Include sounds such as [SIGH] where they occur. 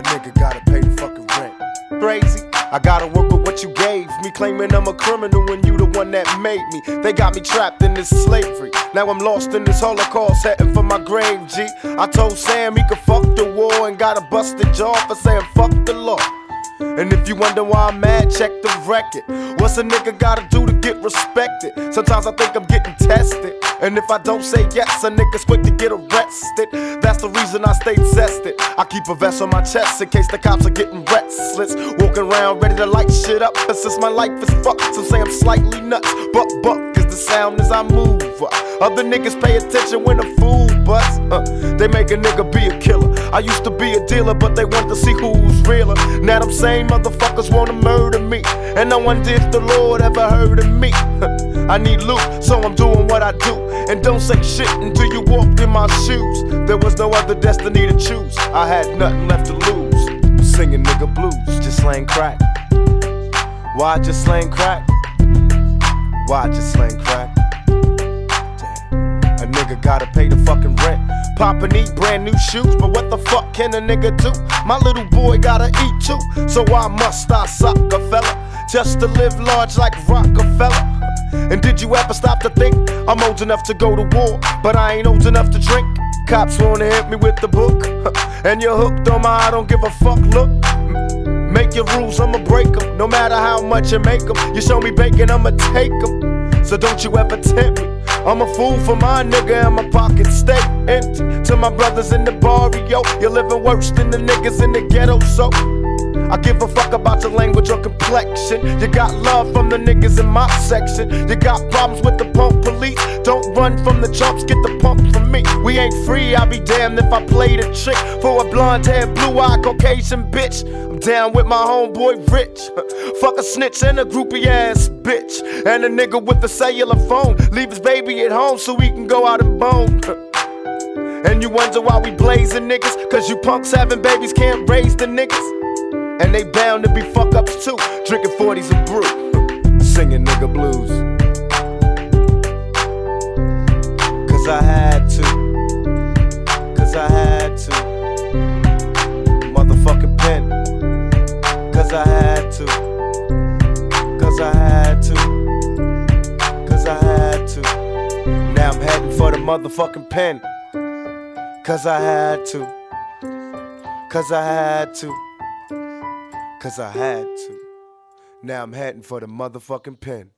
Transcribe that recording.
a nigga gotta pay the fucking rent. Crazy. I gotta work with what you gave me, claiming I'm a criminal when you the one that made me. They got me trapped in this slavery. Now I'm lost in this holocaust, heading for my grave, G. I told Sam he could fuck the war and got a busted jaw for saying fuck the law. And if you wonder why I'm mad, check the record. What's a nigga gotta do get respected? Sometimes I think I'm getting tested. And if I don't say yes, a nigga's quick to get arrested. That's the reason I stay tested. I keep a vest on my chest in case the cops are getting restless. Walking around ready to light shit up. But since my life is fucked, some say I'm slightly nuts. But buck is the sound as I move. Other niggas pay attention when a fool busts. Uh, they make a nigga be a killer. I used to be a dealer, but they want to see who's realer. Now them same motherfuckers wanna murder me. And no one did the Lord ever heard of me. [LAUGHS] I need loot, so I'm doing what I do. And don't say shit until you walked in my shoes. There was no other destiny to choose. I had nothing left to lose. Singing nigga blues, just slang crack. Why just slang crack? Why just slang crack? Nigga gotta pay the fucking rent. Papa need brand new shoes, but what the fuck can a nigga do? My little boy gotta eat too, so why must I suck a fella? Just to live large like Rockefeller. And did you ever stop to think I'm old enough to go to war, but I ain't old enough to drink? Cops wanna hit me with the book, [LAUGHS] and you're hooked on my I don't give a fuck look. Make your rules, I'ma break them. No matter how much you make them. You show me bacon, I'ma take them. So don't you ever tempt me. I'm a fool for my nigga and my pockets stay empty. To my brothers in the barrio, you're living worse than the niggas in the ghetto, so. I give a fuck about your language or complexion. You got love from the niggas in my section. You got problems with the punk run from the chumps, get the pump from me. We ain't free, I'll be damned if I play the trick for a blonde haired, blue eyed Caucasian bitch. I'm down with my homeboy Rich. [LAUGHS] Fuck a snitch and a groupie ass bitch. And a nigga with a cellular phone. Leave his baby at home so he can go out and bone. [LAUGHS] And you wonder why we blazing niggas? Cause you punks having babies can't raise the niggas. And they bound to be fuck ups too. Drinking 40s and brew. Singing nigga blues. I had to. Cause I had to. Motherfucking pen. Cause I had to. Cause I had to. Cause I had to. Now I'm heading for the motherfucking pen. Cause I had to. Cause I had to. Cause I had to. Now I'm heading for the motherfucking pen.